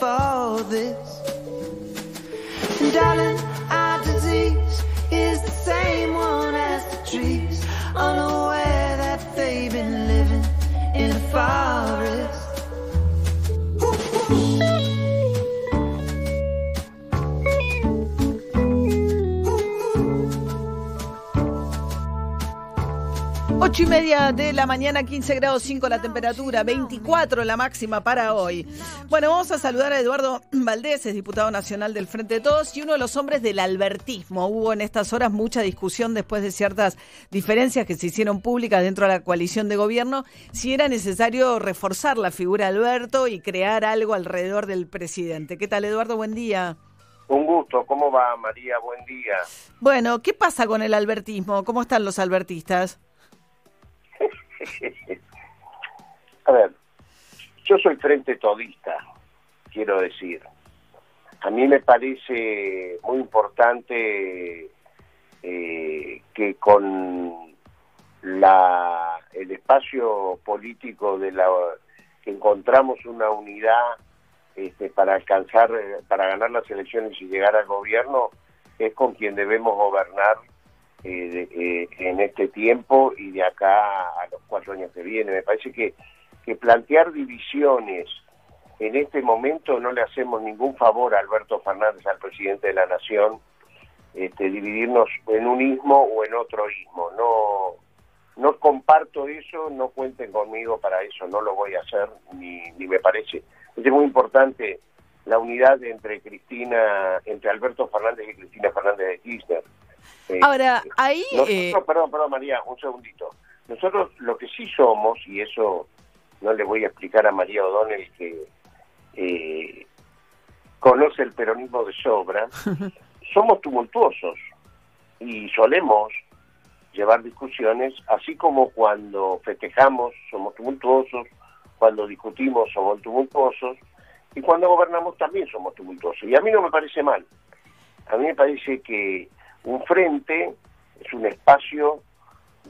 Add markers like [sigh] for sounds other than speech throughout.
before this. And darling, our disease is the same one as the trees. Unaware that they've been living in a forest. 8 y media de la mañana, 15 grados 5 la temperatura, 24 la máxima para hoy. Bueno, vamos a saludar a Eduardo Valdés, es diputado nacional del Frente de Todos y uno de los hombres del albertismo. Hubo en estas horas mucha discusión después de ciertas diferencias que se hicieron públicas dentro de la coalición de gobierno, si era necesario reforzar la figura de Alberto y crear algo alrededor del presidente. ¿Qué tal, Eduardo? Buen día. Un gusto, ¿cómo va María? Buen día. Bueno, ¿qué pasa con el albertismo? ¿Cómo están los albertistas? [laughs] A ver, yo soy frente todista, quiero decir. A mí me parece muy importante eh, que con la el espacio político de la que encontramos una unidad este, para alcanzar, para ganar las elecciones y llegar al gobierno, es con quien debemos gobernar eh, eh, en este tiempo y de acá cuatro años que vienen. Me parece que, que plantear divisiones en este momento no le hacemos ningún favor a Alberto Fernández, al presidente de la Nación, este, dividirnos en un ismo o en otro ismo. No, no comparto eso, no cuenten conmigo para eso, no lo voy a hacer, ni, ni me parece. Es muy importante la unidad entre Cristina, entre Alberto Fernández y Cristina Fernández de Kirchner. Ahora, ahí... Eh, perdón, perdón, María, un segundito. Nosotros lo que sí somos, y eso no le voy a explicar a María O'Donnell que eh, conoce el peronismo de sobra, [laughs] somos tumultuosos y solemos llevar discusiones, así como cuando festejamos somos tumultuosos, cuando discutimos somos tumultuosos, y cuando gobernamos también somos tumultuosos. Y a mí no me parece mal. A mí me parece que un frente es un espacio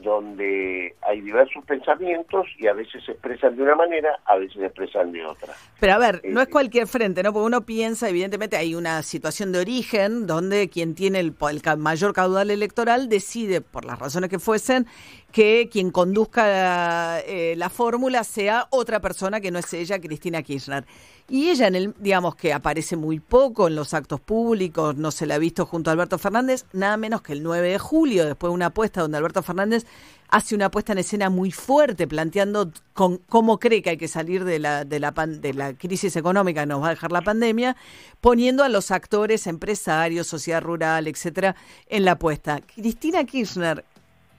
donde hay diversos pensamientos y a veces se expresan de una manera, a veces se expresan de otra. Pero a ver, no es eh, cualquier frente, ¿no? Porque uno piensa, evidentemente, hay una situación de origen donde quien tiene el, mayor caudal electoral decide, por las razones que fuesen, que quien conduzca eh, la fórmula sea otra persona que no es ella, Cristina Kirchner. Y ella, en el, digamos que aparece muy poco en los actos públicos, no se la ha visto junto a Alberto Fernández, nada menos que el 9 de julio, después de una apuesta donde Alberto Fernández hace una apuesta en escena muy fuerte, planteando con, cómo cree que hay que salir de la, de, la de la crisis económica que nos va a dejar la pandemia, poniendo a los actores, empresarios, sociedad rural, etcétera, en la apuesta. Cristina Kirchner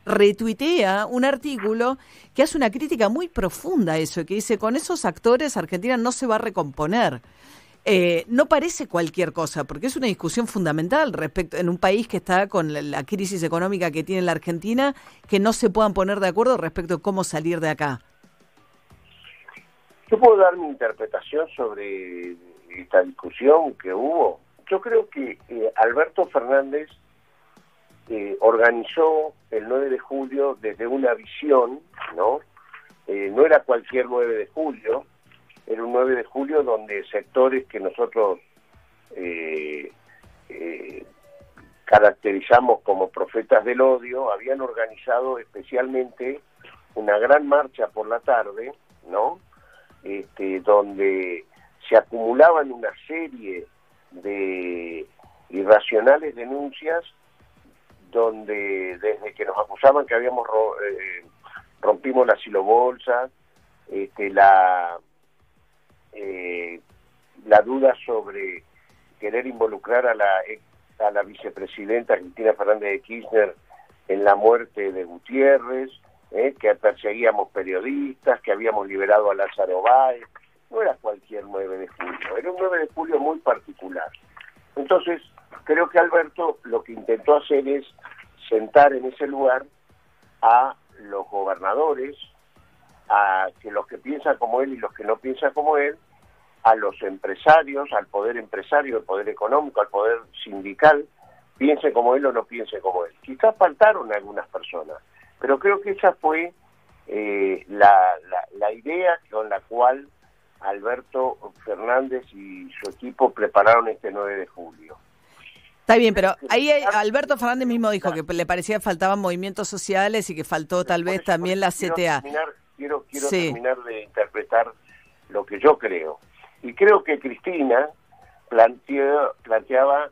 retuitea un artículo que hace una crítica muy profunda a eso, que dice, con esos actores Argentina no se va a recomponer. Eh, no parece cualquier cosa, porque es una discusión fundamental respecto en un país que está con la, crisis económica que tiene la Argentina, que no se puedan poner de acuerdo respecto a cómo salir de acá. Yo puedo dar mi interpretación sobre esta discusión que hubo. Yo creo que eh, Alberto Fernández eh, organizó el 9 de julio desde una visión, ¿no? Eh, no era cualquier 9 de julio, era un 9 de julio donde sectores que nosotros eh, caracterizamos como profetas del odio habían organizado especialmente una gran marcha por la tarde, ¿no? Este, donde se acumulaban una serie de irracionales denuncias donde desde que nos acusaban que habíamos eh, rompimos la silobolsa, este, la eh, la duda sobre querer involucrar a la a la vicepresidenta Cristina Fernández de Kirchner en la muerte de Gutiérrez, eh, que perseguíamos periodistas, que habíamos liberado a Lázaro Báez, no era cualquier 9 de julio, era un 9 de julio muy particular. Entonces, creo que Alberto lo que intentó hacer es sentar en ese lugar a los gobernadores, a que los que piensan como él y los que no piensan como él, a los empresarios, al poder empresario, al poder económico, al poder sindical, piense como él o no piense como él. Quizás faltaron algunas personas, pero creo que esa fue eh, la, la, idea con la cual Alberto Fernández y su equipo prepararon este 9 de julio. Está bien, pero ahí Alberto Fernández mismo dijo que le parecía que faltaban movimientos sociales y que faltó tal vez también la CTA. quiero quiero terminar de interpretar lo que yo creo. Y creo que Cristina planteó, planteaba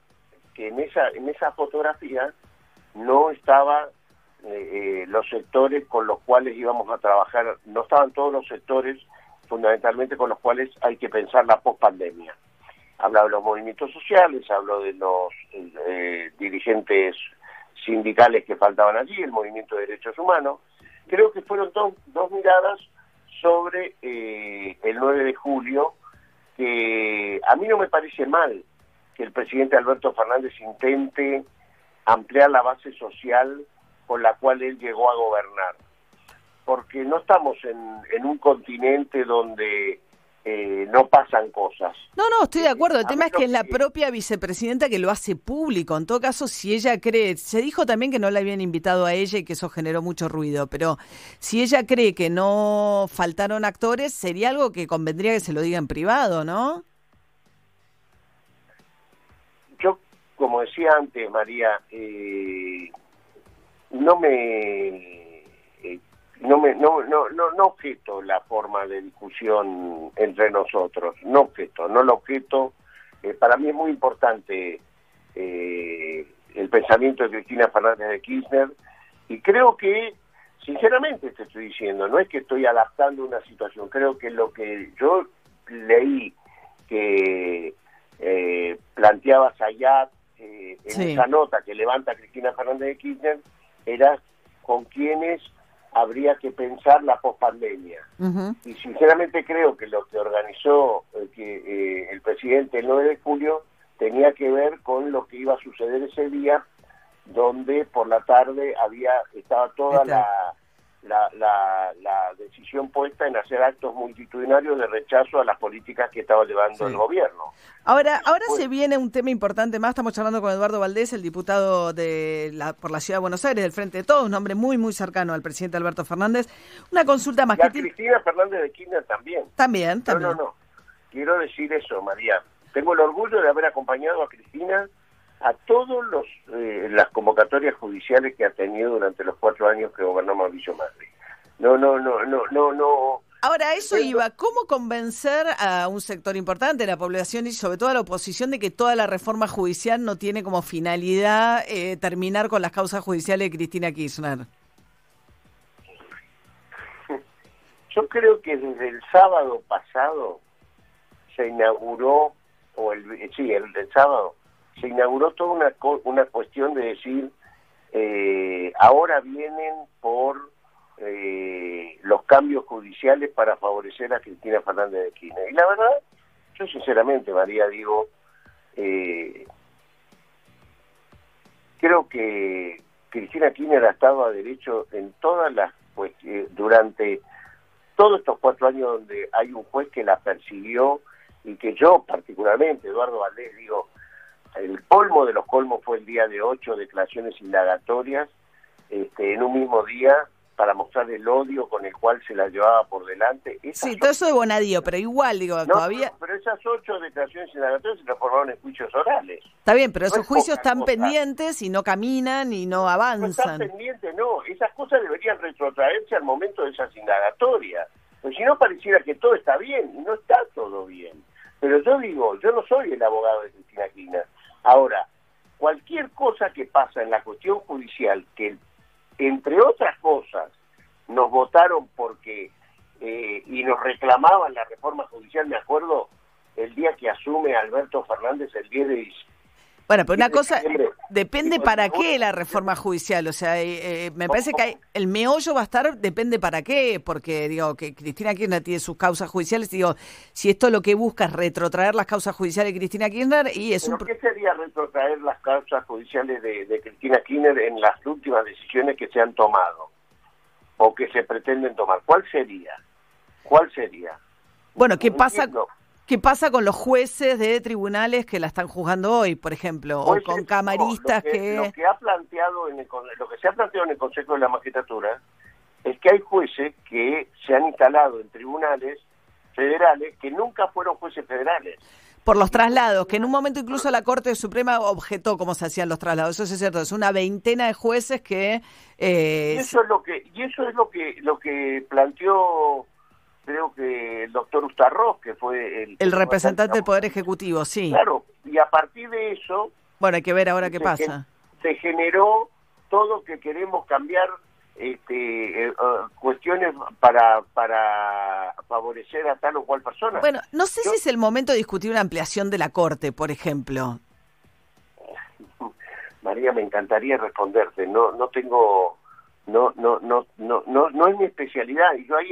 que en esa, en esa fotografía no estaba eh, eh, los sectores con los cuales íbamos a trabajar, no estaban todos los sectores fundamentalmente con los cuales hay que pensar la pospandemia. Hablo de los movimientos sociales, hablo de los eh, dirigentes sindicales que faltaban allí, el movimiento de derechos humanos. Creo que fueron dos miradas sobre el 9 de julio, que a mí no me parece mal que el presidente Alberto Fernández intente ampliar la base social con la cual él llegó a gobernar. Porque no estamos en, un continente donde eh, no pasan cosas. No, no, estoy de acuerdo. El tema es que es la propia vicepresidenta que lo hace público. En todo caso, si ella cree, se dijo también que no la habían invitado a ella y que eso generó mucho ruido, pero si ella cree que no faltaron actores, sería algo que convendría que se lo diga en privado, ¿no? Yo, como decía antes, María, eh, no me eh, no me no no no no objeto la forma de discusión entre nosotros no objeto no lo objeto eh, para mí es muy importante eh, el pensamiento de Cristina Fernández de Kirchner y creo que sinceramente te estoy diciendo no es que estoy adaptando una situación creo que lo que yo leí que planteaba Sayat en esa nota que levanta Cristina Fernández de Kirchner era con quienes habría que pensar la pospandemia. Y sinceramente creo que lo que organizó eh, que, eh, el presidente el 9 de julio tenía que ver con lo que iba a suceder ese día, donde por la tarde había estaba toda la la, la, decisión puesta en hacer actos multitudinarios de rechazo a las políticas que estaba llevando el gobierno. Ahora, ahora se viene un tema importante más. Estamos charlando con Eduardo Valdés, el diputado de la, por la Ciudad de Buenos Aires, del Frente de Todos, un hombre muy, muy cercano al presidente Alberto Fernández. Una consulta más. Y a Cristina Fernández de Kirchner también. También, también. No, no, no. Quiero decir eso, María. Tengo el orgullo de haber acompañado a Cristina a todos los eh, las convocatorias judiciales que ha tenido durante los cuatro años que gobernó Mauricio Macri. No, no, no, no, no, no. Ahora, eso iba, ¿cómo convencer a un sector importante de la población y sobre todo a la oposición de que toda la reforma judicial no tiene como finalidad eh, terminar con las causas judiciales de Cristina Kirchner? [laughs] Yo creo que desde el sábado pasado se inauguró, o el, sí, el del sábado, se inauguró toda una, una cuestión de decir, eh, ahora vienen por eh, los cambios judiciales para favorecer a Cristina Fernández de Kirchner. Y la verdad, yo sinceramente, María, digo, eh, creo que Cristina Kirchner ha estado a derecho en todas las pues durante todos estos cuatro años donde hay un juez que la persiguió y que yo particularmente, Eduardo Valdés, digo, el colmo de los colmos fue el día de ocho declaraciones indagatorias este, en un mismo día para mostrar el odio con el cual se la llevaba por delante. sí, todo eso de Bonadío, pero igual, digo, todavía... Pero, esas ocho declaraciones indagatorias se transformaron en juicios orales. Está bien, pero esos juicios están pendientes y no caminan y no avanzan. No están pendientes, no. Esas cosas deberían retrotraerse al momento de esas indagatorias. Pues si no pareciera que todo está bien, y no está todo bien. Pero yo digo, yo no soy el abogado de Cristina Kirchner. Ahora, cualquier cosa que pasa en la cuestión judicial, que entre otras cosas nos votaron porque eh, y nos reclamaban la reforma judicial, me acuerdo el día que asume Alberto Fernández el 10 de diciembre. Bueno, pero una cosa, depende para qué la reforma judicial. O sea, eh, eh, me parece que el meollo va a estar, depende para qué, porque digo que Cristina Kirchner tiene sus causas judiciales. Digo, si esto lo que busca es retrotraer las causas judiciales de Cristina Kirchner y es un... ¿Qué sería retrotraer las causas judiciales de, de Cristina Kirchner en las últimas decisiones que se han tomado o que se pretenden tomar? ¿Cuál sería? ¿Cuál sería? Bueno, ¿qué pasa? ¿Qué pasa con los jueces de tribunales que la están juzgando hoy, por ejemplo, o con camaristas que, Lo que ha planteado en el, lo que se ha planteado en el Consejo de la Magistratura es que hay jueces que se han instalado en tribunales federales que nunca fueron jueces federales. Por los traslados, que en un momento incluso la Corte Suprema objetó cómo se hacían los traslados. Eso es cierto, es una veintena de jueces que... Eh, y eso es lo que y eso es lo que lo que planteó creo que el doctor Ustarroz, que fue el... El representante del Poder Ejecutivo, sí. Claro, y a partir de eso... Bueno, hay que ver ahora qué pasa. Se generó todo que queremos cambiar este, eh, uh, cuestiones para, para favorecer a tal o cual persona. Bueno, no sé si es el momento de discutir una ampliación de la Corte, por ejemplo. [laughs] María, me encantaría responderte. No, no tengo, no, no, no, no, no, no es mi especialidad. Y yo ahí